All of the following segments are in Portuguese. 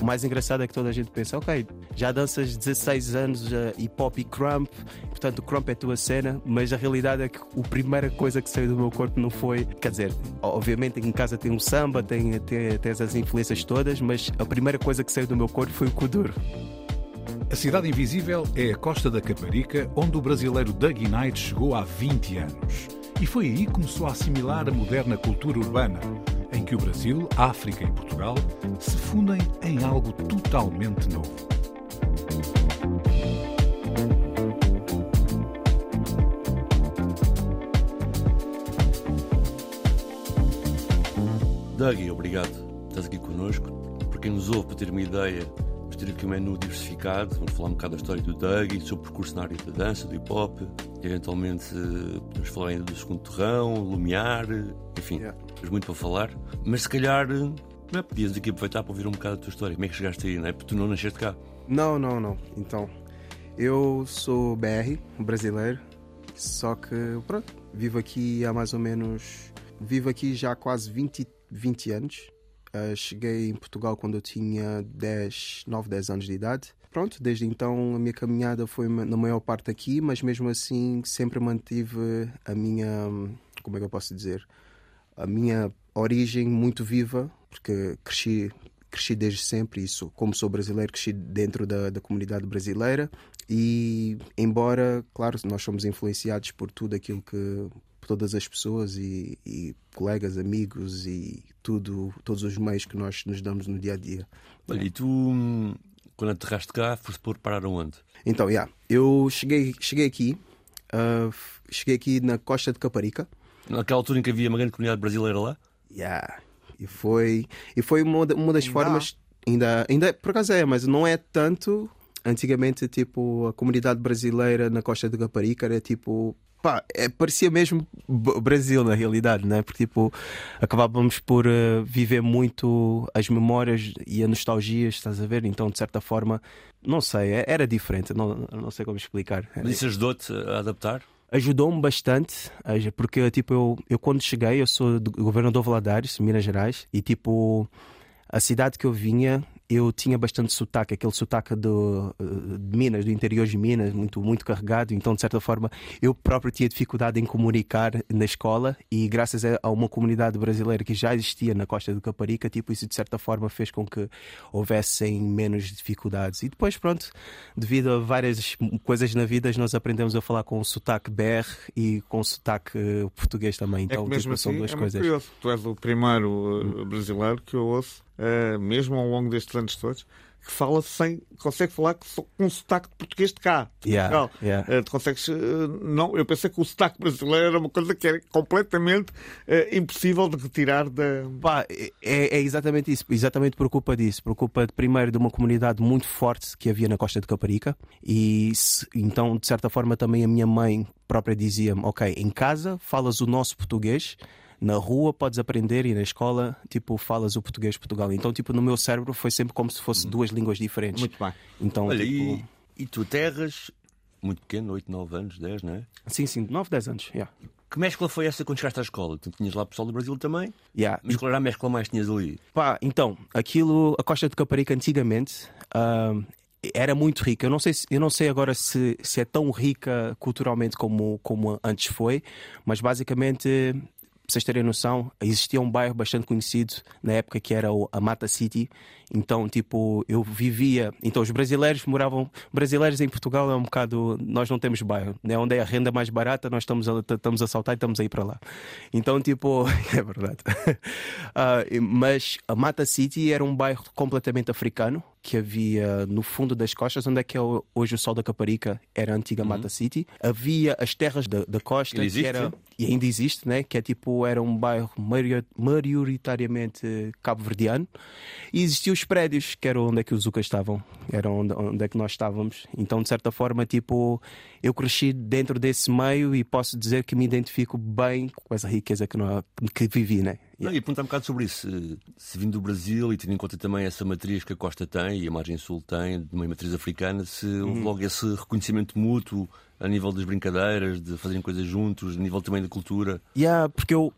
O mais engraçado é que toda a gente pensa, ok, já danças 16 anos hip hop e crump, portanto o crump é a tua cena, mas a realidade é que a primeira coisa que saiu do meu corpo não foi, quer dizer, obviamente em casa tem um samba, tem, tem, tem essas influências todas, mas a primeira coisa que saiu do meu corpo foi o kuduro. A Cidade Invisível é a costa da Caparica, onde o brasileiro Doug Knight chegou há 20 anos. E foi aí que começou a assimilar a moderna cultura urbana, em que o Brasil, a África e Portugal se fundem em algo totalmente novo. Doug, obrigado. Estás aqui connosco. Para quem nos ouve, para ter uma ideia, vamos ter aqui um menu diversificado. Vamos falar um bocado da história do Doug, do seu percurso na área da dança, do hip hop. Eventualmente, eh, podemos falar ainda do segundo terrão, Lumiar, enfim, yeah. temos muito para falar. Mas se calhar, não é? podias aqui aproveitar para ouvir um bocado da tua história. Como é que chegaste aí, não é? Porque tu não nasceste cá. Não, não, não. Então, eu sou BR, brasileiro, só que, pronto, vivo aqui há mais ou menos. Vivo aqui já há quase 20, 20 anos. Uh, cheguei em Portugal quando eu tinha 10, 9, 10 anos de idade. Pronto, desde então a minha caminhada foi na maior parte aqui, mas mesmo assim sempre mantive a minha. Como é que eu posso dizer? A minha origem muito viva, porque cresci cresci desde sempre, isso como sou brasileiro, cresci dentro da, da comunidade brasileira e embora, claro, nós somos influenciados por tudo aquilo que todas as pessoas e, e, colegas, amigos e tudo, todos os meios que nós nos damos no dia a dia. Olha, e tu, quando aterraste cá, foste por parar onde? Então, yeah, eu cheguei, cheguei aqui, uh, cheguei aqui na costa de Caparica. Naquela altura em que havia uma grande comunidade brasileira lá? Yeah. E foi, e foi uma, uma das ainda formas. Ainda, ainda, por acaso é, mas não é tanto. Antigamente, tipo, a comunidade brasileira na costa de Caparica era tipo pá, é, parecia mesmo Brasil na realidade, né? Porque tipo, acabávamos por uh, viver muito as memórias e a nostalgia, estás a ver? Então, de certa forma, não sei, é, era diferente, não, não sei como explicar. Mas isso ajudou-te a adaptar? Ajudou-me bastante, porque tipo, eu, eu quando cheguei, eu sou do governador Valadares, Minas Gerais, e tipo, a cidade que eu vinha eu tinha bastante sotaque, aquele sotaque do, de Minas, do interior de Minas, muito, muito carregado. Então, de certa forma, eu próprio tinha dificuldade em comunicar na escola e, graças a uma comunidade brasileira que já existia na costa do Caparica, tipo, isso de certa forma fez com que houvessem menos dificuldades. E depois, pronto, devido a várias coisas na vida, nós aprendemos a falar com o sotaque BR e com o sotaque português também. Então, é mesmo tipo, assim, são duas é coisas. Curioso. Tu és o primeiro hum. brasileiro que eu ouço uh, mesmo ao longo destes anos todos, que fala sem. consegue falar com um sotaque de português de cá. De yeah, yeah. Uh, tu consegues. Uh, não, eu pensei que o sotaque brasileiro era uma coisa que era completamente uh, impossível de retirar da. Pá, é, é, exatamente isso. Exatamente por culpa disso. Por culpa, primeiro, de uma comunidade muito forte que havia na costa de Caparica. E se, então, de certa forma, também a minha mãe própria dizia-me: Ok, em casa falas o nosso português na rua podes aprender e na escola, tipo, falas o português de Portugal. Então, tipo, no meu cérebro foi sempre como se fosse duas línguas diferentes. Muito bem. Então, Olha, tipo... e, e tu terras, muito pequeno, 8, 9 anos, 10, não é? Sim, sim, 9, 10 anos, yeah. Que mescla foi essa quando chegaste à escola? Tu tinhas lá pessoal do Brasil também? Yeah. Mas qual era a mescla mais tinhas ali? Pá, então, aquilo, a Costa de Caparica antigamente uh, era muito rica. Eu não sei, eu não sei agora se, se é tão rica culturalmente como, como antes foi, mas basicamente para vocês terem noção, existia um bairro bastante conhecido na época que era o, a Mata City. Então, tipo, eu vivia. Então, os brasileiros moravam. Brasileiros em Portugal é um bocado. Nós não temos bairro, né? Onde é a renda mais barata, nós estamos a, estamos a saltar e estamos a ir para lá. Então, tipo, é verdade. uh, mas a Mata City era um bairro completamente africano que havia no fundo das costas, onde é que é hoje o Sol da Caparica, era a antiga uhum. Mata City. Havia as terras da, da costa, existe, que era, e ainda existe, né? que é tipo, era um bairro maioritariamente cabo-verdiano. E existiam os prédios, que era onde é que os Zucas estavam, era onde, onde é que nós estávamos. Então, de certa forma, tipo, eu cresci dentro desse meio e posso dizer que me identifico bem com essa riqueza que, não, que vivi, né? Não, e perguntar um bocado sobre isso. Se, vindo do Brasil e tendo em conta também essa matriz que a Costa tem e a margem sul tem, de uma matriz africana, se houve uhum. logo esse reconhecimento mútuo a nível das brincadeiras, de fazerem coisas juntos, a nível também da cultura. Yeah, porque eu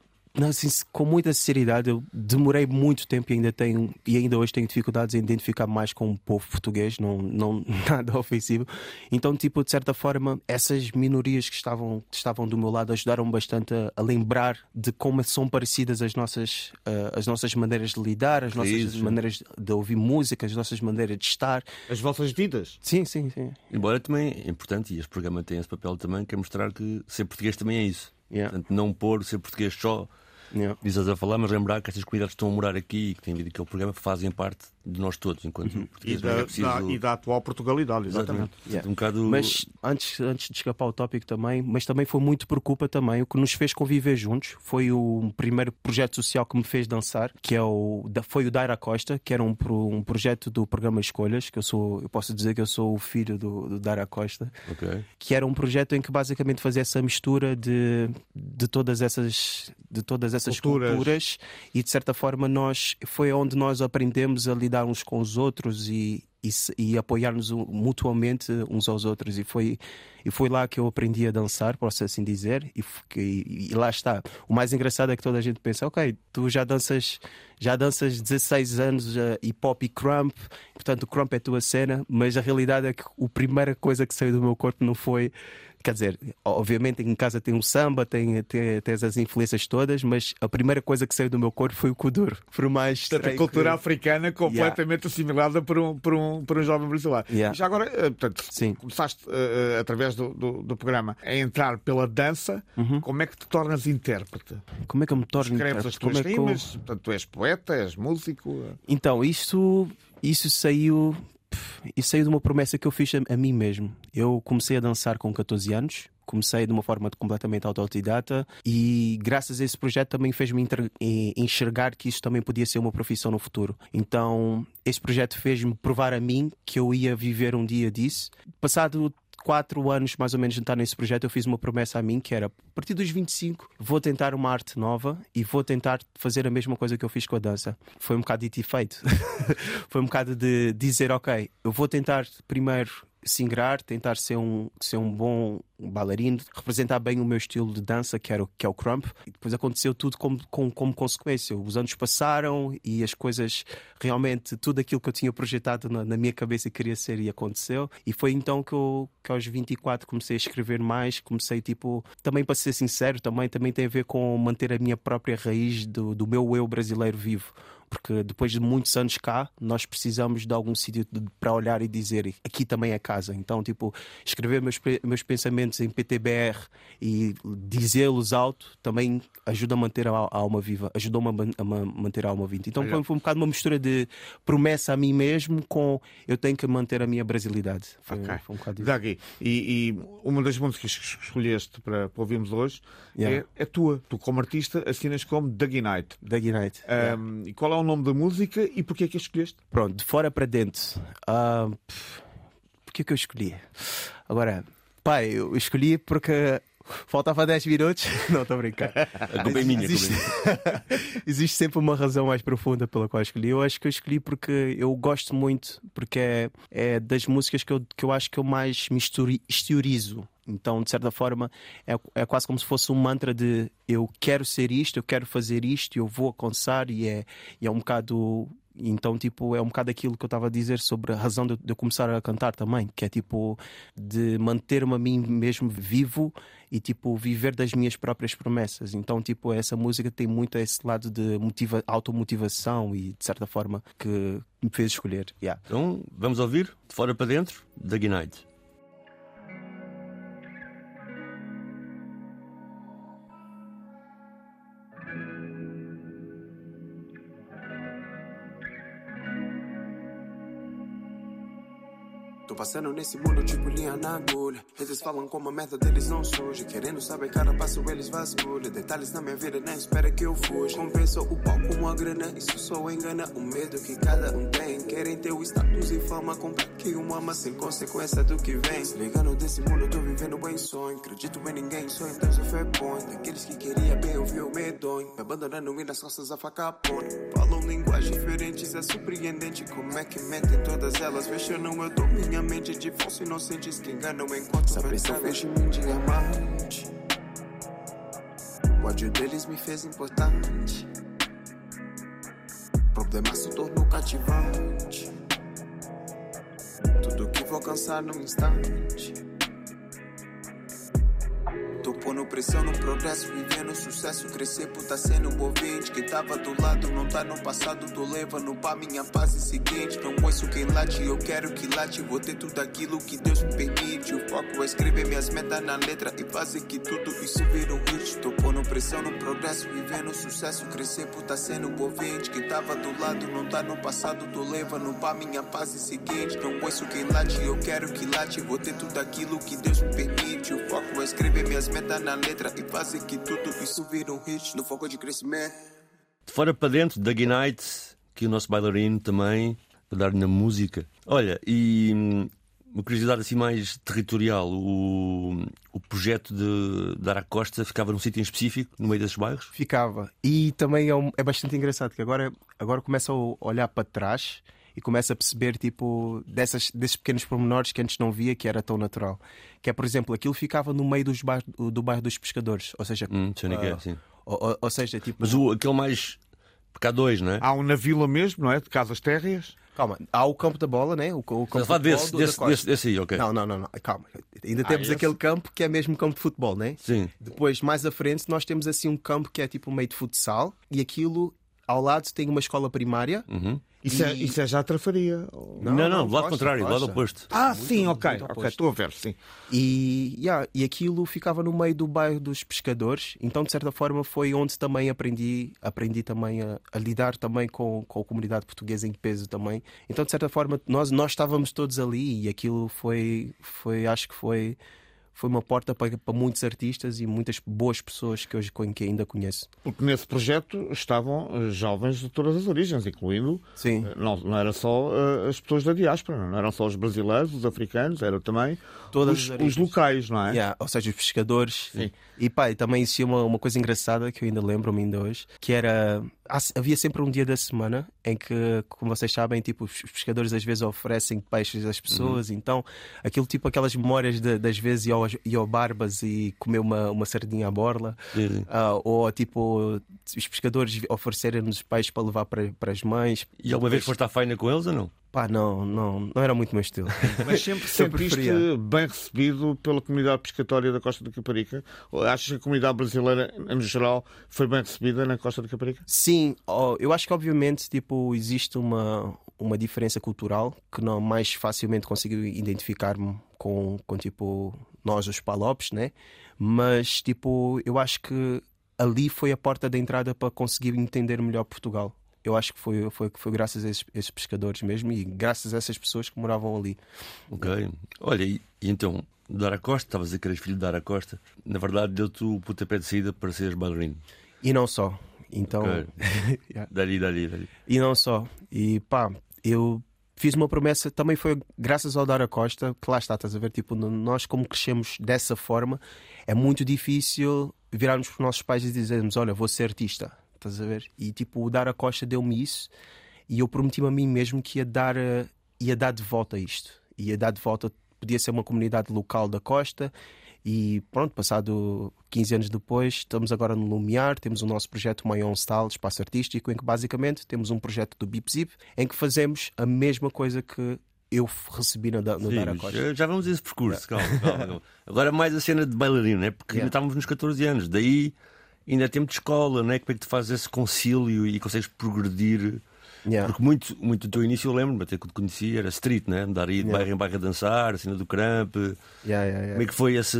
assim, com muita sinceridade, eu demorei muito tempo e ainda tenho e ainda hoje tenho dificuldades em identificar mais com o povo português, não, não nada ofensivo. Então, tipo, de certa forma, essas minorias que estavam, que estavam do meu lado ajudaram bastante a, a lembrar de como são parecidas as nossas, uh, as nossas maneiras de lidar, as nossas Isso. maneiras de ouvir música, as nossas maneiras de estar. As vossas vidas. Sim, sim, sim. Embora também é importante, e este programa tem esse papel também, que é mostrar que ser português também é isso. Yeah. Portanto, não pôr ser português só Yeah. Dizes a falar, mas lembrar que estas comunidades que estão a morar aqui e que têm vindo aqui ao programa fazem parte de nós todos, enquanto uhum. portugueses. E da, é preciso... da, e da atual Portugalidade, exatamente. exatamente. Yeah. Um bocado... Mas antes, antes de escapar o tópico também, mas também foi muito por culpa também, o que nos fez conviver juntos foi o primeiro projeto social que me fez dançar, que é o, foi o Daira Costa, que era um, um projeto do programa Escolhas, que eu sou, eu posso dizer que eu sou o filho do, do Daira Costa, okay. que era um projeto em que basicamente fazia essa mistura de, de todas essas de todas essas culturas. culturas e de certa forma nós foi onde nós aprendemos a lidar uns com os outros e, e, e apoiar-nos mutuamente uns aos outros. E foi, e foi lá que eu aprendi a dançar, posso assim dizer. E, e, e, lá está. O mais engraçado é que toda a gente pensa: ok, tu já danças, já danças 16 anos uh, hip hop e crump, portanto o crump é tua cena, mas a realidade é que a primeira coisa que saiu do meu corpo não foi Quer dizer, obviamente em casa tem um samba, tem, tem, tem as influências todas, mas a primeira coisa que saiu do meu corpo foi o kuduro. Por mais portanto, a cultura que... africana completamente yeah. assimilada por um, por, um, por um jovem brasileiro. Yeah. Já agora, eh, portanto, Sim. começaste uh, através do, do, do, programa a entrar pela dança, uhum. como é que te tornas intérprete? Como é que eu me torno Escreves intérprete? as tuas é rimas, eu... portanto, tu és poeta, és músico. Então, isso, isso saiu isso saiu de uma promessa que eu fiz a, a, mim mesmo. Eu comecei a dançar com 14 anos, comecei de uma forma completamente autodidata e graças a esse projeto também fez-me enxergar que isso também podia ser uma profissão no futuro. Então, esse projeto fez-me provar a mim que eu ia viver um dia disso. Passado quatro anos mais ou menos de estar nesse projeto, eu fiz uma promessa a mim que era: a partir dos 25, vou tentar uma arte nova e vou tentar fazer a mesma coisa que eu fiz com a dança. Foi um bocado dito e feito. Foi um bocado de dizer: ok, eu vou tentar primeiro singrar, tentar ser um, ser um bom bailarino, representar bem o meu estilo de dança, que, era, que é o crump. E depois aconteceu tudo como, como, como consequência. Os anos passaram e as coisas, realmente, tudo aquilo que eu tinha projetado na, na, minha cabeça e queria ser e aconteceu. E foi então que eu, que aos 24 comecei a escrever mais, comecei, tipo, também para ser sincero, também, também tem a ver com manter a minha própria raiz do, do meu eu brasileiro vivo porque depois de muitos anos cá, nós precisamos de algum sítio para olhar e dizer aqui também é casa. Então, tipo, escrever meus, meus pensamentos em PTBR e dizê-los alto também ajuda a manter a, alma viva, ajudou-me a, manter a alma viva. Então, foi, foi, um bocado uma mistura de promessa a mim mesmo com eu tenho que manter a minha brasilidade. Foi, okay. foi um bocado Dagui, e, e, uma das músicas que escolheste para, para ouvirmos hoje yeah. é, é tua. Tu, como artista, assinas como Daggy Night. Daggy Night. Um, yeah. E qual é o nome da música e porquê é que a escolheste? Pronto, de fora para dentro. Uh, porquê é que eu escolhi? Agora, pai, eu escolhi porque faltava 10 minutos. Não, estou a brincar. A culpa é minha. Existe... Existe sempre uma razão mais profunda pela qual escolhi. Eu acho que eu escolhi porque eu gosto muito, porque é, é das músicas que eu, que eu acho que eu mais misturi, exteriorizo. Então, de certa forma, é, é quase como se fosse um mantra de eu quero ser isto, eu quero fazer isto, eu vou alcançar, e é, e é um bocado então, tipo, é um bocado aquilo que eu estava a dizer sobre a razão de, de, eu começar a cantar também, que é tipo de manter-me a mim mesmo vivo e tipo viver das minhas próprias promessas. Então, tipo, essa música tem muito esse lado de motiva automotivação e de certa forma que me fez escolher. Yeah. Então, vamos ouvir de fora para dentro da Guinite. Passando nesse mundo tipo linha na agulha. Eles falam como a meta deles não surge. Querendo saber cada passo eles vasculham. Detalhes na minha vida nem espera que eu fuja. Compensa o palco com a grana. Isso só engana o medo que cada um tem. Querem ter o status e fama. Comprar que uma ama sem consequência do que vem. Se ligando desse mundo, tô vivendo bem sonho. Acredito em ninguém, só então sou fé point. Daqueles que queria bem ouvir o medonho. Me abandonando e nas costas a faca ponta. Falam linguagens diferentes, é surpreendente como é que mentem todas elas. Fechando eu dou minha mente de falso inocentes que enganam enquanto Sabe se eu fecho em diamante. O ódio deles me fez importante. Problema se tornou cativante. Tudo que vou alcançar num instante. Pondo pressão no progresso, vivendo sucesso, crescer tá sendo um ouvinte. Quem tava do lado não tá no passado, tô levando pra minha fase seguinte. Não ouço quem late, eu quero que late. Vou ter tudo aquilo que Deus me permite. O foco é escrever minhas metas na letra e fazer que tudo isso vira um hit. Tô pondo pressão no progresso, vivendo sucesso, crescer tá sendo um ouvinte. Quem tava do lado não tá no passado, tô levando pra minha fase seguinte. Não ouço quem late, eu quero que late. Vou ter tudo aquilo que Deus me permite. O foco é escrever minhas metas meta na letra e fazer que tudo isso vira um hit no foco de crescimento. De fora para dentro, Dougie Night, que o nosso bailarino também, para dar na música. Olha, e hum, uma curiosidade assim mais territorial: o, o projeto de Dar Costa ficava num sítio em específico, no meio desses bairros? Ficava. E também é, um, é bastante engraçado que agora, agora começa a olhar para trás e começa a perceber tipo dessas, desses pequenos pormenores que antes não via que era tão natural. Que é, por exemplo, aquilo ficava no meio dos bar, do bairro dos pescadores, ou seja, hum, uh, sim. Ou, ou, seja, tipo. Mas o, aquele mais. Porque há dois, não é? Há um na vila mesmo, não é? De casas térreas. Calma, há o campo da bola, né? O, o campo de desse, desse, desse, desse aí, ok. Não, não, não, não. calma. Ainda ah, temos esse? aquele campo que é mesmo campo de futebol, né? Sim. Depois, mais à frente, nós temos assim um campo que é tipo meio de futsal e aquilo ao lado tem uma escola primária. Uhum. Isso, é, isso é já trafaria? Não, não, não, do lado contrário, do lado oposto. Ah, muito, sim, ok, ok, estou a ver, sim. E, yeah, e aquilo ficava no meio do bairro dos pescadores, então de certa forma foi onde também aprendi, aprendi também a, a lidar também com, com a comunidade portuguesa em peso também. Então de certa forma nós, nós estávamos todos ali e aquilo foi, foi acho que foi foi uma porta para, para muitos artistas e muitas boas pessoas que hoje que ainda conheço. Porque nesse projeto estavam eh, jovens de todas as origens, incluindo Sim. Eh, não, não era só uh, as pessoas da diáspora, não eram só os brasileiros, os africanos, eram também os, os locais, não é? Yeah, ou seja, os pescadores. Sim. E pá, também existia uma, uma coisa engraçada que eu ainda lembro-me ainda hoje, que era havia sempre um dia da semana em que, como vocês sabem, tipo, os pescadores às vezes oferecem peixes às pessoas, uhum. então aquilo tipo aquelas memórias de, das vezes ao, ir ao Barbas e comer uma, uma sardinha à borla, uhum. uh, ou tipo os pescadores oferecerem-nos peixes para levar para, para as mães. E alguma vez foste à faina com eles ou não? Pá, não, não, não era muito meu estilo. Mas sempre sentiste bem recebido pela comunidade pescatória da Costa da Caparica? Achas que a comunidade brasileira, em geral, foi bem recebida na Costa da Caparica? Sim, eu acho que obviamente tipo, existe uma, uma diferença cultural que não mais facilmente consigo identificar-me com, com tipo nós os palopes, né? Mas tipo, eu acho que ali foi a porta de entrada para conseguir entender melhor Portugal eu acho que foi, foi, foi graças a esses, esses, pescadores mesmo e graças a essas pessoas que moravam ali. Ok. Olha, e, e então, Dara Costa, estavas a querer filho de Dara Costa, na verdade deu-te o pontapé de saída para seres bailarino. E não só. Então. Okay. yeah. Dali, dali, dali. E não só. E pá, eu fiz uma promessa, também foi graças ao Dara Costa, que lá está, estás a ver? Tipo, nós, como crescemos dessa forma, é muito difícil virarmos para os nossos pais e dizermos: Olha, vou ser artista estás a ver? E tipo, o Dar Costa deu-me isso e eu prometi-me a mim mesmo que ia dar, eh, ia dar de volta isto. Ia dar de volta, podia ser uma comunidade local da Costa e pronto, passado 15 anos depois, estamos agora no Lumiar, temos o nosso projeto Maion Style, espaço artístico, em que basicamente temos um projeto do Bip Zip, em que fazemos a mesma coisa que eu recebi no, no Sim, Dara Costa. Já vamos a esse percurso, calma, calma, calma. Agora mais a cena de bailarino, né? porque yeah. ainda estávamos nos 14 anos, daí ainda é tempo de escola, não é? Como é que tu fazes esse concílio e consegues progredir? Yeah. Porque muito, muito do teu início eu lembro-me, até que te conheci, era street, né? Andar aí de yeah. bairro em bairro a dançar, cena do cramp. Yeah, Como é que foi esse.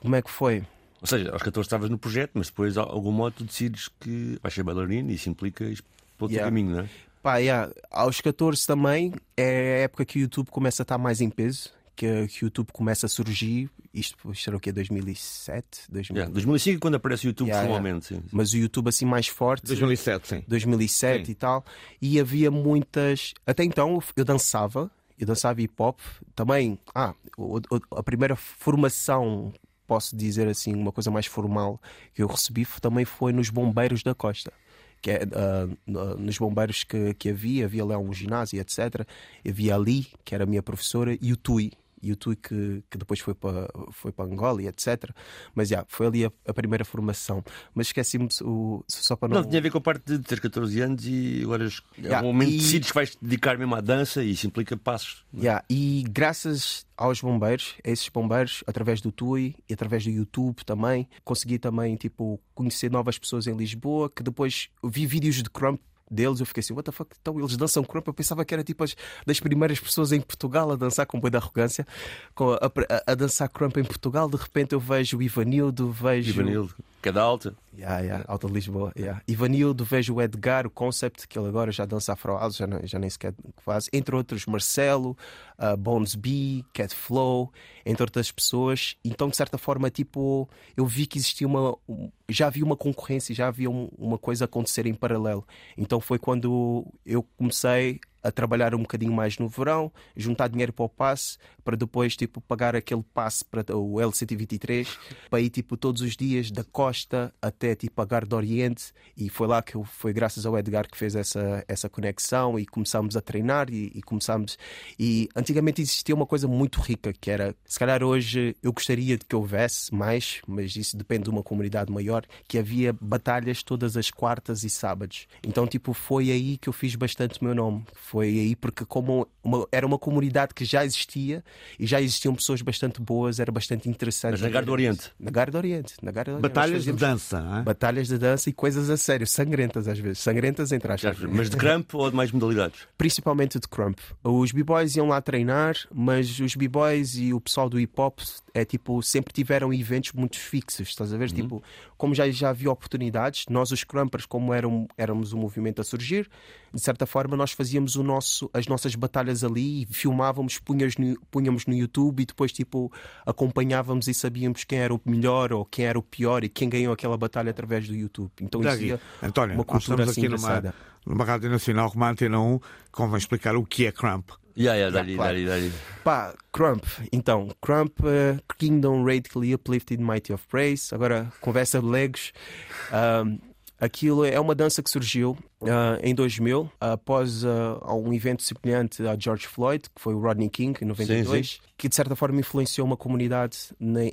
Como é que foi? Ou seja, aos 14 estavas no projeto, mas depois, a algum modo, tu decides que vais ser bailarino e isso implica ir para outro caminho, não é? Pá, yeah, aos 14 também é a época que o YouTube começa a estar mais em peso, que, que o YouTube começa a surgir. Isto, isto era o quê? 2007? 2000... Yeah, 2005 quando aparece o YouTube yeah, formalmente. Yeah. Mas o YouTube assim mais forte. 2007, sim. 2007 sim. e tal. E havia muitas. Até então eu dançava. Eu dançava hip hop. Também. Ah, a primeira formação posso dizer assim, uma coisa mais formal que eu recebi também foi nos Bombeiros da Costa. Que é, uh, nos bombeiros que, que havia, havia lá um ginásio, etc. Havia ali, que era a minha professora, e o Tui, e o Tui que, que depois foi para foi para Angola e etc. Mas já, yeah, foi ali a, a, primeira formação. Mas esqueci-me o, só para não. Não, tinha a ver com a parte de ter 14 anos e agora yeah, é um momento e... decides que vais dedicar mesmo à dança e isso implica passos. É? Yeah, e graças aos bombeiros, a esses bombeiros, através do TUI e através do YouTube também, consegui também tipo, conhecer novas pessoas em Lisboa que depois vi vídeos de Crump deles, eu fiquei assim, what the fuck? Então eles dançam crump. Eu pensava que era tipo as, das primeiras pessoas em Portugal a dançar com boi da arrogância, com a, a, a, dançar crump em Portugal. De repente eu vejo o Ivanildo, vejo. Ivanildo, que é alta. Yeah, yeah, Alta de Lisboa. Yeah. Ivanildo, vejo o Edgar, o Concept, que ele agora já dança afro já, já nem sequer faz. Entre outros, Marcelo, uh, Bones B, Cat Flow, entre outras pessoas. Então, de certa forma, tipo, eu vi que existia uma. Já havia uma concorrência, já havia um, uma coisa acontecer em paralelo. Então foi quando eu comecei a trabalhar um bocadinho mais no verão, juntar dinheiro para o passe, para depois tipo, pagar aquele passe para o L123, para ir tipo, todos os dias da costa até tipo, a Gar do Oriente. E foi lá que eu, foi graças ao Edgar que fez essa, essa conexão e começámos a treinar e, e começámos. E antigamente existia uma coisa muito rica que era, se calhar hoje eu gostaria de que houvesse mais, mas isso depende de uma comunidade maior, que havia batalhas todas as quartas e sábados. Então, tipo, foi aí que eu fiz bastante o meu nome. Foi foi aí porque como uma, era uma comunidade que já existia e já existiam pessoas bastante boas, era bastante interessante. Mas na Garda do Oriente? Na Garda do Oriente. Na Garda Oriente. Batalhas de dança, é? Batalhas de dança e coisas a sério, sangrentas às vezes. Sangrentas entre aspas. Mas de crump ou de mais modalidades? Principalmente de crump. Os b-boys iam lá treinar, mas os b-boys e o pessoal do hip-hop é tipo, sempre tiveram eventos muito fixos, estás a ver? Uhum. Tipo, como já, já havia oportunidades, nós os crumpers, como eram, éramos um movimento a surgir, de certa forma nós fazíamos o nosso, as nossas batalhas ali, filmávamos, punhamos no, punhamos no YouTube e depois tipo acompanhávamos e sabíamos quem era o melhor ou quem era o pior e quem ganhou aquela batalha através do YouTube. Então isso António, uma cultura assim aqui numa, numa Rádio Nacional Romântica 1, convém explicar o que é crump. Yeah, yeah, dali, dali, dali. Pá, Crump, então, Crump, uh, Kingdom Radically Uplifted Mighty of Praise. Agora, conversa de legos. Um, aquilo é uma dança que surgiu uh, em 2000, após uh, um evento semelhante a George Floyd, que foi o Rodney King, em 92, sim, sim. que de certa forma influenciou uma comunidade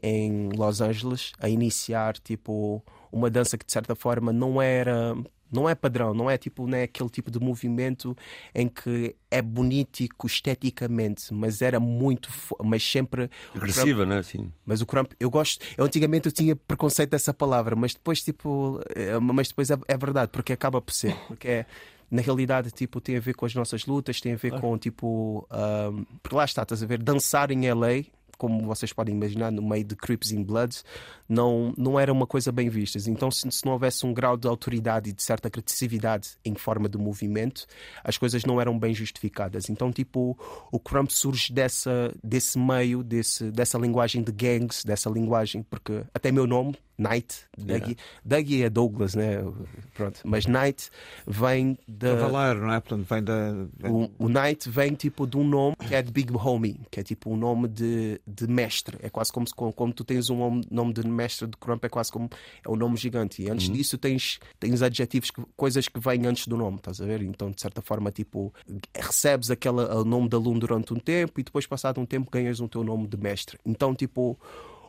em Los Angeles a iniciar, tipo, uma dança que de certa forma não era não é padrão, não é tipo não é aquele tipo de movimento em que é bonito esteticamente, mas era muito, mas sempre agressiva, né? Sim. Mas o crump, eu gosto. Eu antigamente eu tinha preconceito dessa palavra, mas depois tipo, eh, mas depois é, é verdade porque acaba por ser, porque é na realidade, tipo, tem a ver com as nossas lutas, tem a ver claro. com, tipo, um, porque lá está, estás a ver, dançar em LA como vocês podem imaginar, no meio de Crips and Bloods, não, não era uma coisa bem vista. Então, se, se, não houvesse um grau de autoridade e de certa agressividade em forma de movimento, as coisas não eram bem justificadas. Então, tipo, o Crump surge dessa, desse meio, desse, dessa linguagem de gangs, dessa linguagem, porque até meu nome, Knight, Dougie. Dougie é Douglas, né? Pronto, mas Knight vem da. Cavaleiro, não é? Portanto, vem da. O, o Knight vem tipo de um nome que é de Big Homie, que é tipo um nome de, de mestre. É quase como, se, como tu tens um nome de mestre de Crump, é quase como é um nome gigante. E antes uhum. disso tens, tens adjetivos, coisas que vêm antes do nome, estás a ver? Então, de certa forma, tipo, recebes aquele o nome de aluno durante um tempo e depois, passado um tempo, ganhas o teu nome de mestre. Então, tipo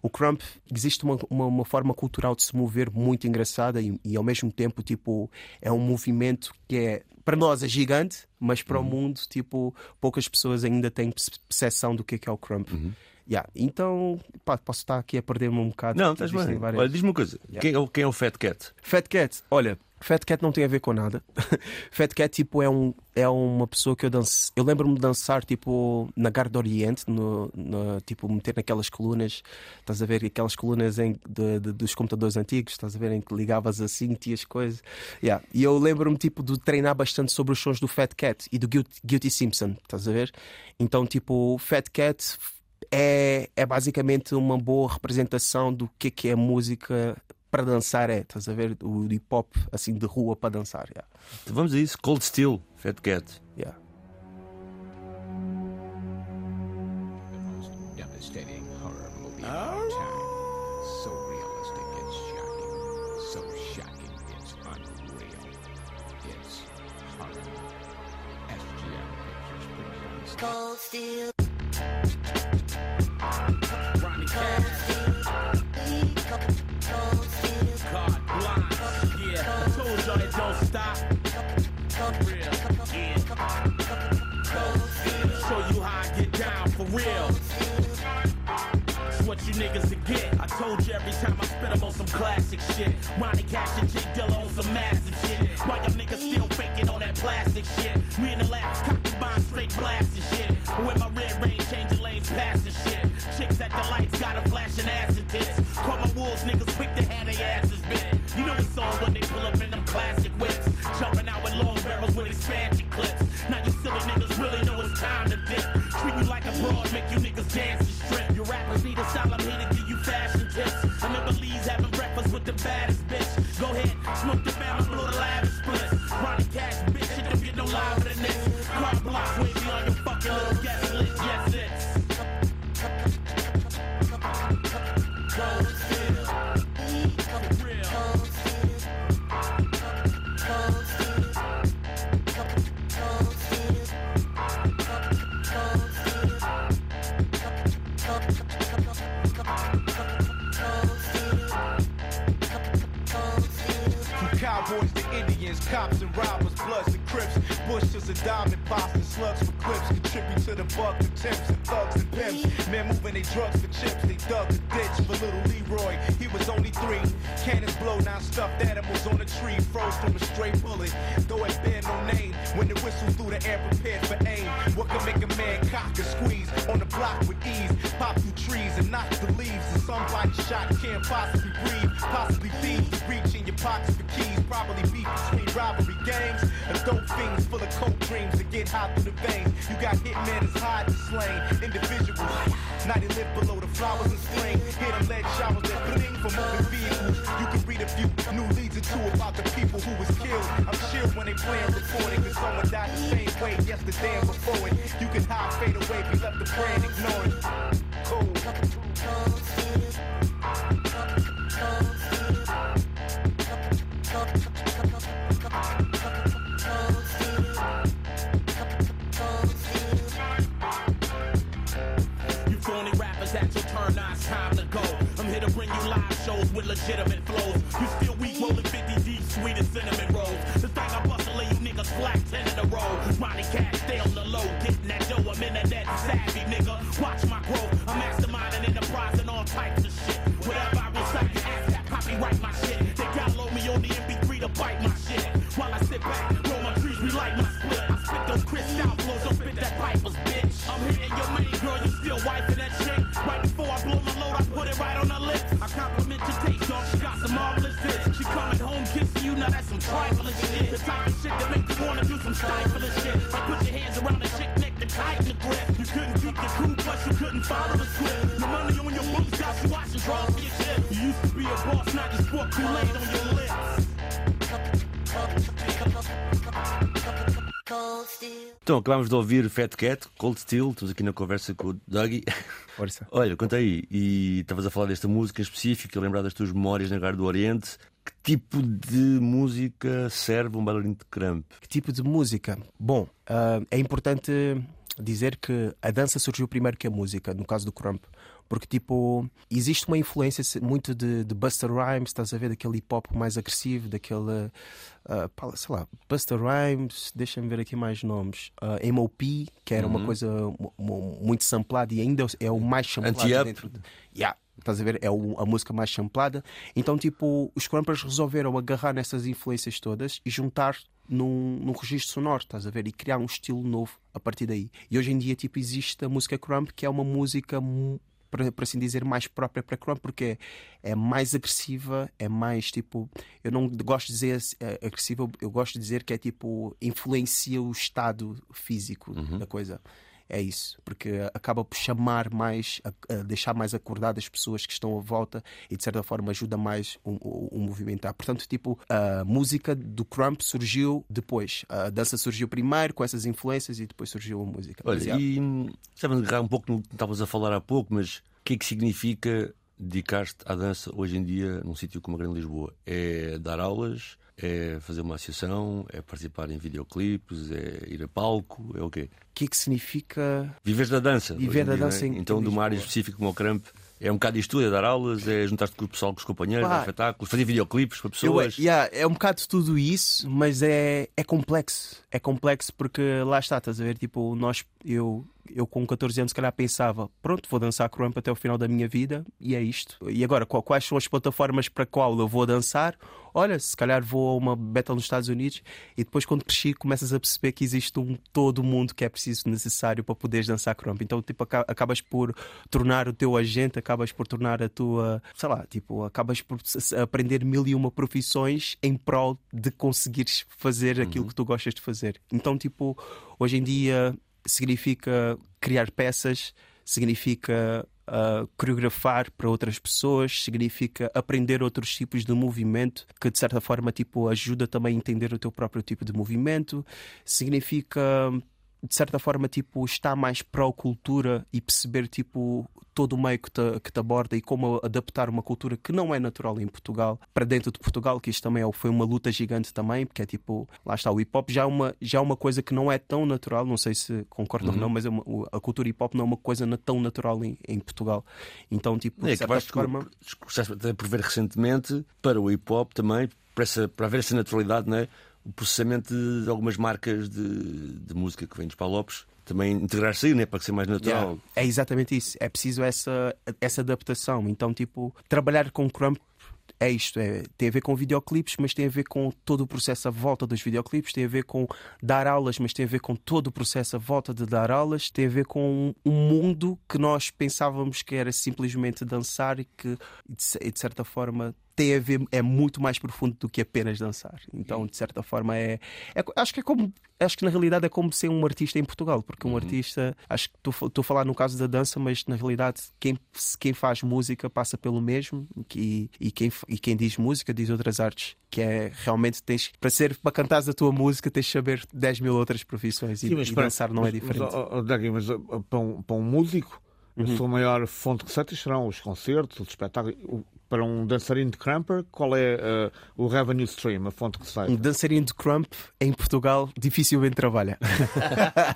o Crump existe uma, uma, uma, forma cultural de se mover muito engraçada e, e, ao mesmo tempo tipo é um movimento que é para nós é gigante mas para uhum. o mundo tipo poucas pessoas ainda têm percepção do que é, que é o Crump uhum. Yeah. Então, pá, posso estar aqui a perder-me um bocado. Não, estás bem. Várias... Olha, diz-me uma coisa: yeah. quem, é o, quem é o Fat Cat? Fat Cat, olha, Fat Cat não tem a ver com nada. Fat Cat, tipo, é, um, é uma pessoa que eu danço. Eu lembro-me de dançar, tipo, na Garda Oriente, no, no, tipo, meter naquelas colunas, estás a ver, aquelas colunas em, de, de, dos computadores antigos, estás a ver, em que ligavas assim, tinhas coisas. Yeah. E eu lembro-me, tipo, de treinar bastante sobre os sons do Fat Cat e do Guilty, Guilty Simpson, estás a ver? Então, tipo, Fat Cat é, é basicamente uma boa representação do que é, que é música para dançar é, estás a ver? O hip hop assim de rua para dançar. Yeah. Então vamos a isso, Cold Steel, Fat Cat. Yeah. Cold steel. niggas The temps and thugs and pimps. Men moving they drugs for chips, they dug a ditch for little Leroy. He was only three. Cannons blow, now stuffed animals on a tree, froze from a stray bullet. Though it bear no name, when the whistle through the air prepared for aim. What can make a man cock and squeeze on the block with ease? Pop through trees and knock the leaves. And somebody shot can't possibly breathe, possibly thieves reach in your pockets for keys. Probably beef between robbery gangs and dope fiends full of coke dreams that get hot through the veins. You got hitmen that's hide and slain individuals. Now they live below the flowers in spring. Hear them lead showers that bling from moving vehicles. You can read a few new leads or two about the people who was killed. I'm chill when they playing recording cause someone died the same way yesterday and before it. You can hide, fade away, be left the brain ignoring. Cool. Shows with legitimate flows. You still weak, rolling 50 deep, sweet as cinnamon rolls. The thing I bustle, you niggas black 10 in a row. Ronnie Cash, stay on the low, getting that dough, I'm in net savvy, nigga. Watch my growth, bought Kool-Aid on your lips. Então, acabámos de ouvir Fat Cat, Cold Steel, estamos aqui na conversa com o Dougie. Força. Olha, conta aí, e estavas a falar desta música em específico, a lembrar das tuas memórias na Garra do Oriente. Que tipo de música serve um bailarino de crump? Que tipo de música? Bom, uh, é importante dizer que a dança surgiu primeiro que a música, no caso do crump. Porque, tipo, existe uma influência muito de, de Buster Rhymes, estás a ver, daquele hip hop mais agressivo, daquele, uh, sei lá, Buster Rhymes, deixa-me ver aqui mais nomes. Uh, ah, MOP, que era uhum. uma coisa muito samplada e ainda é o mais samplado dentro de. Yeah, estás a ver? É a música mais samplada. Então, tipo, os Crumpers resolveram agarrar nessas influências todas e juntar num, num registro sonoro, estás a ver? E criar um estilo novo a partir daí. E hoje em dia, tipo, existe a música Crump, que é uma música para, para assim dizer, mais própria para Chrome, porque é, é, mais agressiva, é mais tipo. Eu não gosto de dizer é, agressiva, eu gosto de dizer que é tipo. influencia o estado físico uhum. da coisa é isso, porque acaba por chamar mais, a, a deixar mais acordadas as pessoas que estão à volta e de certa forma ajuda mais o, o, o, movimentar. Portanto, tipo, a música do Crump surgiu depois. A dança surgiu primeiro com essas influências e depois surgiu a música. Olha, e estava a agarrar um pouco no que estavas a falar há pouco, mas o que é que significa dedicar-te à dança hoje em dia num sítio como a Grande Lisboa? É dar aulas? É fazer uma associação? É participar em videoclipes? É ir a palco? É o quê? O que é que significa. Viver da dança. Viver da dança em Então, de uma área específica como o Cramp, é um bocado isto, é dar aulas, é juntar-te com o pessoal, com os companheiros, Pá, espetáculos, fazer videoclipes para pessoas. Eu, yeah, é um bocado de tudo isso, mas é, é complexo. É complexo porque lá está, estás a ver? Tipo, nós, eu eu com 14 anos, se calhar pensava: pronto, vou dançar crump até o final da minha vida e é isto. E agora, quais são as plataformas para qual eu vou dançar? Olha, se calhar vou a uma battle nos Estados Unidos e depois, quando cresci, começas a perceber que existe um todo mundo que é preciso, necessário para poderes dançar crump. Então, tipo, acabas por tornar o teu agente, acabas por tornar a tua, sei lá, tipo, acabas por aprender mil e uma profissões em prol de conseguires fazer aquilo uhum. que tu gostas de fazer. Então, tipo, hoje em dia significa criar peças, significa uh, coreografar para outras pessoas, significa aprender outros tipos de movimento que de certa forma tipo ajuda também a entender o teu próprio tipo de movimento, significa de certa forma, tipo, está mais pró-cultura e perceber, tipo, todo o meio que te, que te aborda e como adaptar uma cultura que não é natural em Portugal para dentro de Portugal, que isto também é, foi uma luta gigante também, porque é tipo, lá está, o hip hop já é uma, já é uma coisa que não é tão natural, não sei se concordam uhum. ou não, mas é uma, a cultura hip hop não é uma coisa tão natural em, em Portugal. Então, tipo, é, de certa forma. por ver recentemente, para o hip hop também, para, essa, para haver essa naturalidade, não é? O processamento de algumas marcas de, de música que vêm dos Palopes também integrar-se aí, né? para ser mais natural. Yeah. É exatamente isso. É preciso essa, essa adaptação. Então, tipo, trabalhar com Crump é isto, é, tem a ver com videoclipes, mas tem a ver com todo o processo à volta dos videoclipes, tem a ver com dar aulas, mas tem a ver com todo o processo à volta de dar aulas, tem a ver com um mundo que nós pensávamos que era simplesmente dançar e que, de certa forma, tem a ver, é muito mais profundo do que apenas dançar. Então, de certa forma, é, é, acho que é como, acho que na realidade é como ser um artista em Portugal, porque um uhum. artista, acho que estou a falar no caso da dança, mas na realidade quem, quem faz música passa pelo mesmo e, e, quem, e quem diz música diz outras artes, que é realmente tens para ser para cantar a tua música tens de saber 10 mil outras profissões Sim, e, e para, dançar não é mas, é diferente. Mas, oh, mas para, um, para um músico Uhum. A sua maior fonte de receitas serão os concertos, os espetáculos para um dançarino de crumper, qual é uh, o revenue stream, a fonte que sai? Um dançarino de crump em Portugal dificilmente trabalha.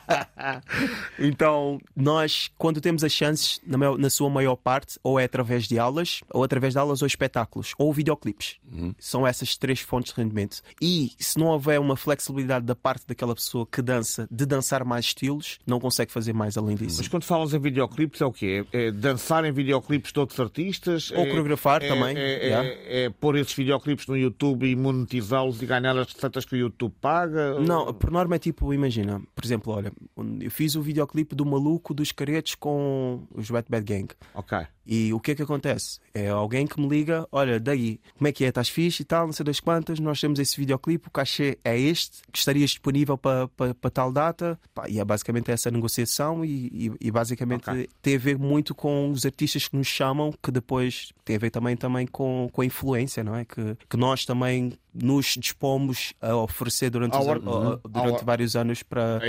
então, nós, quando temos as chances, na, maior, na, sua maior parte, ou é através de aulas, ou através de aulas ou espetáculos, ou videoclipes. Uhum. São essas três fontes de rendimento. E se não houver uma flexibilidade da parte daquela pessoa que dança, de dançar mais estilos, não consegue fazer mais além disso. Mas quando falas em videoclipes, é o quê? É, dançar em videoclipes de outros artistas? Ou é, coreografar é, também. É, yeah. é, é, pôr esses videoclipes no YouTube e monetizá-los e ganhar as receitas que o YouTube paga? Não, por norma é tipo, imagina, por exemplo, olha, eu fiz o videoclipe do maluco dos caretos com os Wet Bad Gang. Ok. E o que é que acontece? É alguém que me liga, olha, daí, como é que é? Estás fixe e tal, não sei das quantas, nós temos esse videoclipe, o cachê é este, que estarias disponível para, para, para tal data. Pá, e é basicamente essa negociação e, e, e basicamente okay. tem a ver muito com os artistas que nos chamam, que depois tem a ver também, também com, com a influência, não é? Que, que nós também nos dispomos a oferecer durante, os, uhum. durante vários anos para,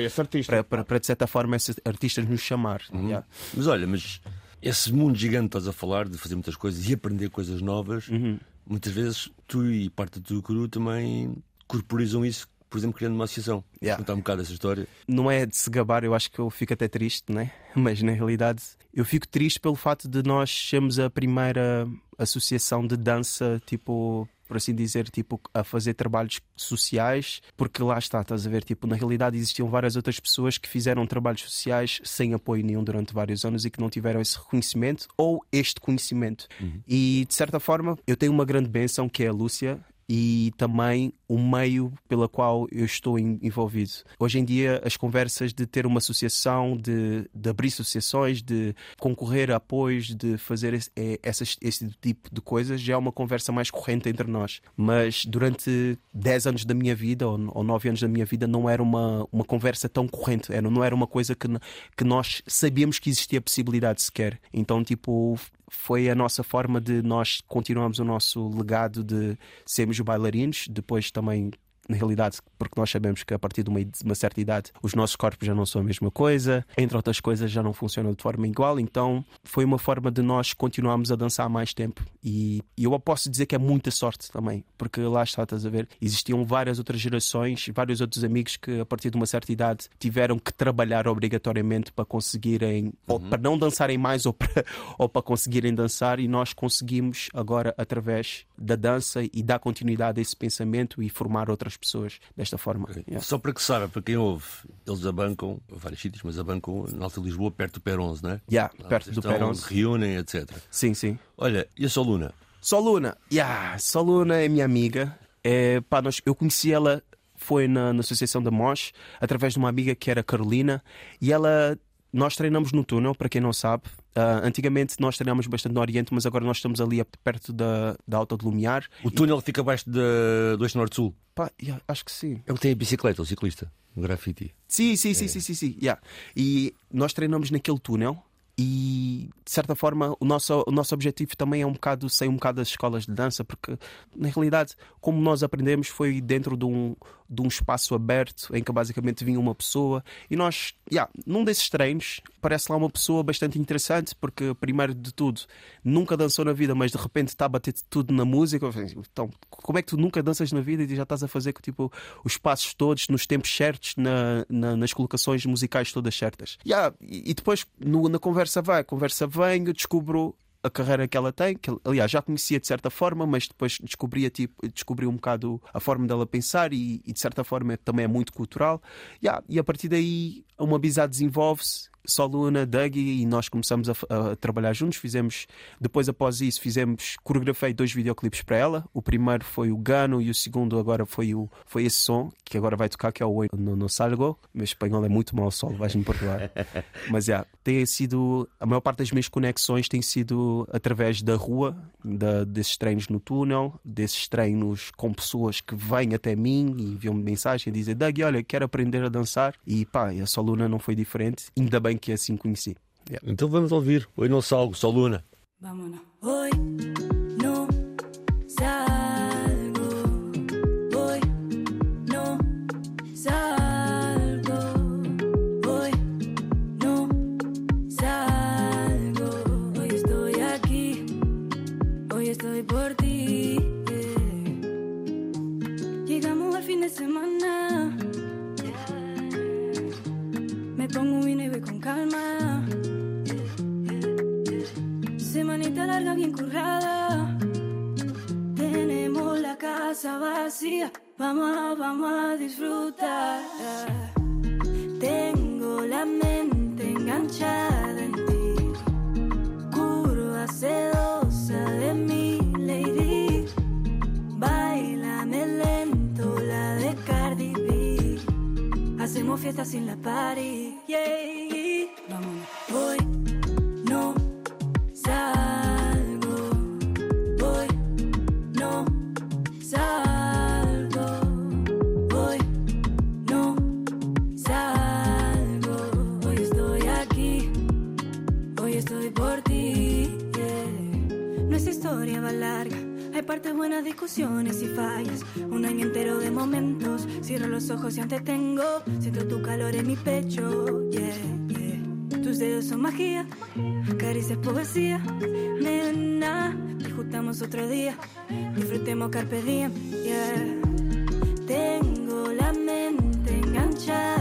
para, para, para, de certa forma, esses artistas nos chamar. Uhum. Yeah. Mas olha, mas esse mundo gigante que estás a falar, de fazer muitas coisas e aprender coisas novas, uhum. muitas vezes tu e parte do teu cru também corporizam isso, por exemplo, criando uma associação. Yeah. Contar um bocado essa história. Não é de se gabar, eu acho que eu fico até triste, né? mas na realidade eu fico triste pelo fato de nós sermos a primeira associação de dança tipo por assim dizer, tipo, a fazer trabalhos sociais, porque lá está, estás a ver, tipo, na realidade existiam várias outras pessoas que fizeram trabalhos sociais sem apoio nenhum durante vários anos e que não tiveram esse reconhecimento ou este conhecimento. Uhum. E de certa forma, eu tenho uma grande benção que é a Lúcia, e também o meio pela qual eu estou envolvido. Hoje em dia, as conversas de ter uma associação, de, de abrir associações, de concorrer a apoios, de fazer esse, é, essas, esse tipo de coisas, já é uma conversa mais corrente entre nós. Mas durante 10 anos da minha vida, ou, ou 9 anos da minha vida, não era uma, uma conversa tão corrente, era, não era uma coisa que, que nós sabíamos que existia possibilidade sequer. Então, tipo, foi a nossa forma de nós continuarmos o nosso legado de sermos bailarinos, depois também na realidade, porque nós sabemos que a partir de uma, de uma, certa idade os nossos corpos já não são a mesma coisa, entre outras coisas já não funcionam de forma igual, então foi uma forma de nós continuarmos a dançar mais tempo. E, e eu posso dizer que é muita sorte também, porque lá está, estás a ver, existiam várias outras gerações, vários outros amigos que a partir de uma certa idade tiveram que trabalhar obrigatoriamente para conseguirem, uhum. ou para não dançarem mais, ou para, ou para conseguirem dançar, e nós conseguimos agora, através da dança e dar continuidade a esse pensamento e formar outras pessoas desta forma. Yeah. Só para que saiba, para quem ouve, eles abancam, vários sítios, mas abancam na Alta Lisboa, perto do Per 11, não é? Yeah, perto do Per 11. reúnem, etc. Sim, sim. Olha, e a Soluna? Soluna, yeah, Soluna é minha amiga. É, pá, nós, eu conheci ela foi na, na Associação da MOS, através de uma amiga que era Carolina, e ela nós treinamos no túnel, para quem não sabe. Uh, antigamente nós treinávamos bastante no Oriente, mas agora nós estamos ali perto da, da Alta de Lumiar. O túnel e... fica abaixo de, do Eixo Norte-Sul? Yeah, acho que sim. É o que tem a bicicleta, o ciclista, o graffiti. Sim, sim, sim, é. sim, sim, sim. Yeah. E nós treinamos naquele túnel e de certa forma o nosso, o nosso objetivo também é um bocado sair um bocado das escolas de dança, porque na realidade, como nós aprendemos, foi dentro de um, de um espaço aberto em que basicamente vinha uma pessoa e nós, yeah, num desses treinos, parece lá uma pessoa bastante interessante, porque primeiro de tudo nunca dançou na vida, mas de repente está a bater tudo na música. Então, como é que tu nunca danças na vida e já estás a fazer tipo, os passos todos nos tempos certos, na, na, nas colocações musicais todas certas? Yeah, e, depois no, na conversa vai, conversa vem, eu descubro a carreira que ela tem, que aliás já conhecia de certa forma, mas depois descobria tipo, descobri um bocado a forma dela pensar e, e de certa forma também é muito cultural. Yeah, e a partir daí uma amizade desenvolve-se só Luna, Dougie e nós começamos a, a, trabalhar juntos. Fizemos, depois após isso, fizemos, coreografei dois videoclipes para ela. O primeiro foi o Gano e o segundo agora foi, o, foi esse som que agora vai tocar, que é o no, no Salgo. Meu espanhol é muito mau, sol, vais-me perdoar. Mas é, yeah, tem sido, a maior parte das minhas conexões tem sido através da rua, da, desses treinos no túnel, desses treinos com pessoas que vêm até mim e enviam-me mensagem e dizem: Dougie, olha, quero aprender a dançar. E pá, a Soluna não foi diferente. Ainda bem bem que assim conheci. Yeah. Então vamos ouvir. Oi, não salgo, só Luna. Vamos Oi, larga, bien currada. Tenemos la casa vacía. Vamos, vamos a disfrutar. Tengo la mente enganchada en ti. Curva sedosa de mi lady. Bailame lento la de Cardi B. Hacemos fiesta sin la party. Hoy no discusiones y fallas. Un año entero de momentos. Cierro los ojos y ante tengo. Siento tu calor en mi pecho. Yeah. Tus dedos son magia, caricias poesía. Nena, discutamos otro día. Disfrutemos carpe diem, yeah. Tengo la mente enganchada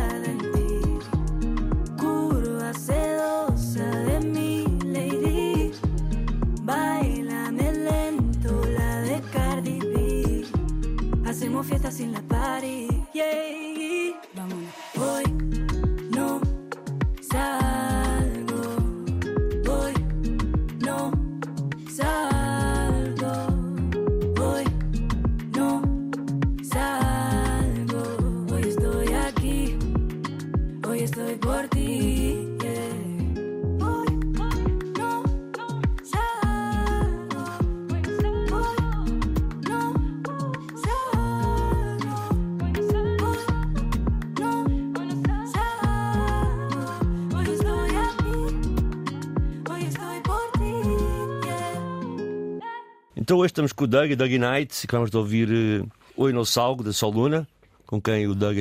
Então hoje estamos com o Doug, Doug Knight, e vamos ouvir uh, Oi no Salgo, da Soluna, com quem o Doug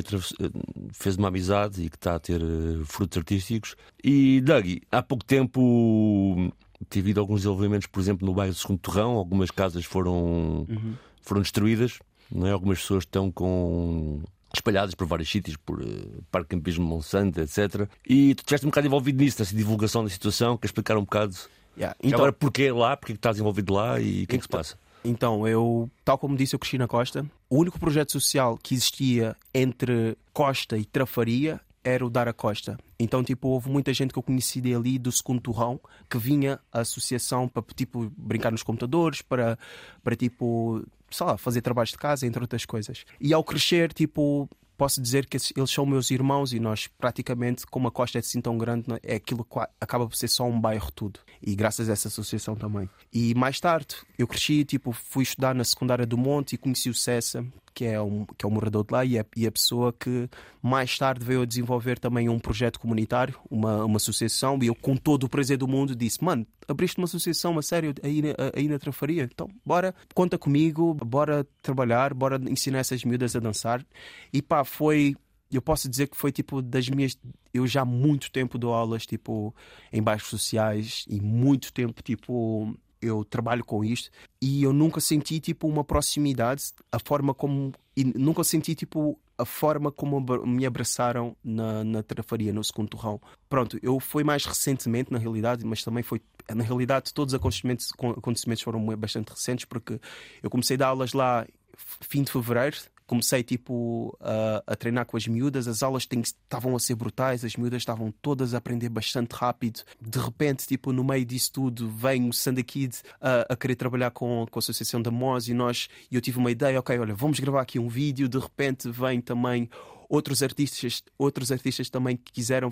fez uma amizade e que está a ter uh, frutos artísticos. E Doug, há pouco tempo tive alguns desenvolvimentos, por exemplo, no bairro do Segundo Torrão, algumas casas foram, uhum. foram destruídas, não é? algumas pessoas estão com espalhadas por vários sítios, por uh, Parque Campismo Monsanto, etc. E tu estiveste um bocado envolvido nisso, nessa divulgação da situação, quer explicar um bocado yeah. então, agora porquê lá, porque estás envolvido lá e o que é que se passa? Então, eu, tal como disse, eu cresci na Costa. O único projeto social que existia entre Costa e Trafaria era o Dar a Costa. Então, tipo, houve muita gente que eu conheci ali do segundo torrão que vinha à associação para, tipo, brincar nos computadores, para, para tipo, sei lá, fazer trabalhos de casa, entre outras coisas. E ao crescer, tipo, posso dizer que eles são meus irmãos e nós praticamente, como a costa é assim tão grande, é aquilo que acaba por ser só um bairro tudo. E graças a essa associação também. E mais tarde, eu cresci, tipo, fui estudar na secundária do Monte e conheci o Cessa, que é um, que é um morador de lá e é, e a pessoa que mais tarde veio a desenvolver também um projeto comunitário, uma, uma associação, e eu, com todo o prazer do mundo, disse: Mano, abriste uma associação, a sério, aí, aí na Trafaria, então bora, conta comigo, bora trabalhar, bora ensinar essas miúdas a dançar. E pá, foi eu posso dizer que foi tipo das minhas. Eu já há muito tempo dou aulas tipo em bairros sociais e muito tempo tipo eu trabalho com isto e eu nunca senti tipo uma proximidade, a forma como e nunca senti tipo a forma como me abraçaram na, na trafaria, no segundo torrão. Pronto, eu fui mais recentemente na realidade, mas também foi na realidade todos os acontecimentos, acontecimentos foram bastante recentes porque eu comecei a dar aulas lá fim de fevereiro comecei tipo a, a, treinar com as miúdas, as aulas estavam a ser brutais, as miúdas estavam todas a aprender bastante rápido. De repente, tipo, no meio disso tudo, vem o Sanda Kid a, a querer trabalhar com, com a Associação da MOS e nós, e eu tive uma ideia, ok, olha, vamos gravar aqui um vídeo, de repente vem também outros artistas, outros artistas também que quiseram,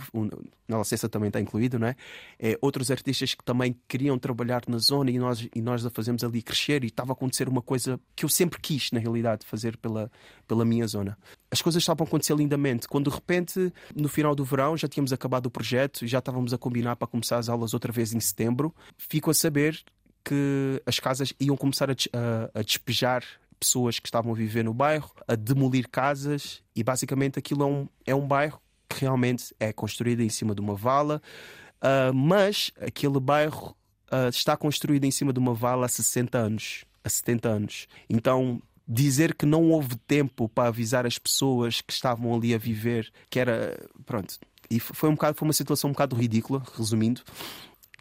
na licença também está incluído, não é? é? Outros artistas que também queriam trabalhar na zona e nós, e nós a fazemos ali crescer e estava a acontecer uma coisa que eu sempre quis, na realidade, fazer pela, pela minha zona. As coisas estavam a acontecer lindamente, quando de repente, no final do verão, já tínhamos acabado o projeto e já estávamos a combinar para começar as aulas outra vez em setembro, fico a saber que as casas iam começar a, a, a despejar pessoas que estavam a viver no bairro, a demolir casas e basicamente aquilo é um, é um bairro que realmente é construído em cima de uma vala, uh, mas aquele bairro uh, está construído em cima de uma vala há 60 anos, há 70 anos. Então dizer que não houve tempo para avisar as pessoas que estavam ali a viver, que era pronto. E foi um bocado, foi uma situação um bocado ridícula, resumindo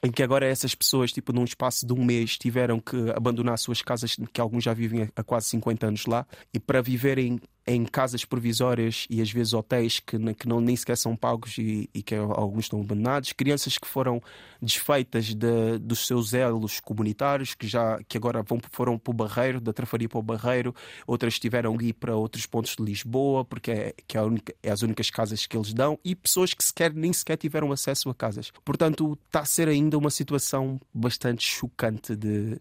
em que agora essas pessoas, tipo, num espaço de um mês, tiveram que abandonar suas casas, que alguns já vivem há quase 50 anos lá, e para viverem em casas provisórias e às vezes hotéis que, que não, nem sequer são pagos e, e, que alguns estão abandonados, crianças que foram desfeitas de, dos seus elos comunitários, que já que agora vão, foram para o Barreiro, da Trafaria para o Barreiro, outras tiveram que ir para outros pontos de Lisboa, porque é, que é, única, é as únicas casas que eles dão, e pessoas que sequer, nem sequer tiveram acesso a casas. Portanto, está a ser ainda uma situação bastante chocante de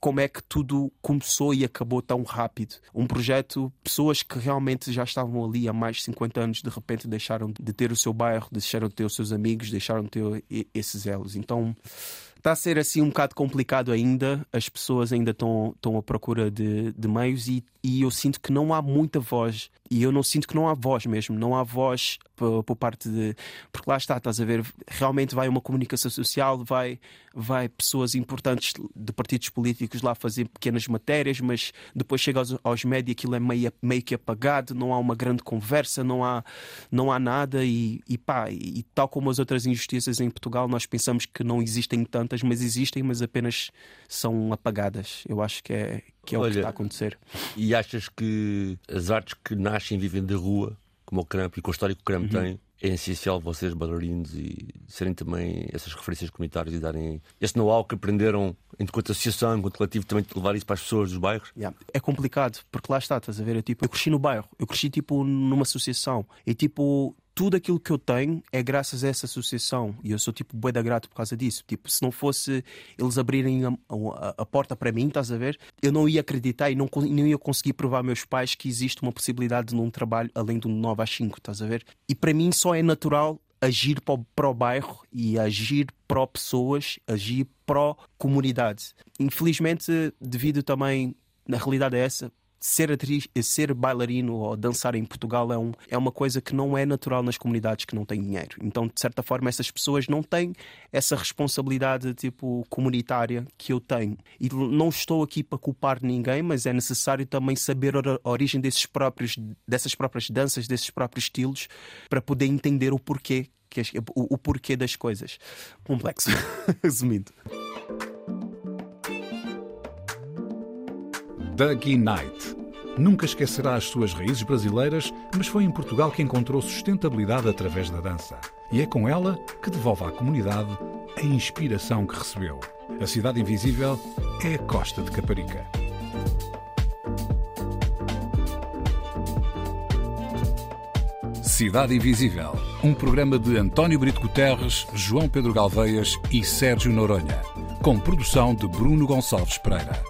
como é que tudo começou e acabou tão rápido. Um projeto, pessoas que realmente já estavam ali há mais de 50 anos, de repente deixaram de ter o seu bairro, deixaram de ter os seus amigos, deixaram de ter esses elos. Então está a ser assim um bocado complicado ainda. As pessoas ainda estão, à procura de, de meios e, e eu sinto que não há muita voz. E eu não sinto que não há voz mesmo. Não há voz por, por, parte de. Porque lá está, estás a ver, realmente vai uma comunicação social, vai, vai pessoas importantes de partidos políticos lá fazer pequenas matérias, mas depois chega aos, aos médias, aquilo é meio, meio que apagado, não há uma grande conversa, não há, não há nada. E, e pá, e tal como as outras injustiças em Portugal, nós pensamos que não existem tantas, mas existem, mas apenas são apagadas. Eu acho que é, que é Olha, o que está a acontecer. E achas que as artes que nascem e vivem da rua, como o Cramp e com a história que o Cramp uhum. tem, é essencial vocês, bailarinos, e serem também essas referências comunitárias e darem esse know-how que aprenderam enquanto associação, enquanto coletivo, também de levar isso para as pessoas dos bairros? Yeah. É complicado, porque lá está, estás a ver? É, tipo, eu cresci no bairro, eu cresci tipo numa associação e tipo tudo aquilo que eu tenho é graças a essa associação e eu sou tipo bué da grato por causa disso. Tipo, se não fosse eles abrirem a, a, a, porta para mim, estás a ver? Eu não ia acreditar e não, não ia conseguir provar aos meus pais que existe uma possibilidade num trabalho além do 9 às 5, estás a ver? E para mim só é natural agir para o, para o bairro e agir para pessoas, agir a comunidade. Infelizmente, devido também, na realidade é essa, ser atriz, ser bailarino ou dançar em Portugal é, um, é uma coisa que não é natural nas comunidades que não têm dinheiro. Então, de certa forma, essas pessoas não têm essa responsabilidade tipo comunitária que eu tenho. E não estou aqui para culpar ninguém, mas é necessário também saber a origem desses próprios, dessas próprias danças, desses próprios estilos, para poder entender o porquê, que, o, o porquê das coisas. Complexo, resumindo. Dougie Knight. Nunca esquecerá as suas raízes brasileiras, mas foi em Portugal que encontrou sustentabilidade através da dança. E é com ela que devolve à comunidade a inspiração que recebeu. A Cidade Invisível é a costa de Caparica. Cidade Invisível, um programa de António Brito Guterres, João Pedro Galveias e Sérgio Noronha, com produção de Bruno Gonçalves Pereira.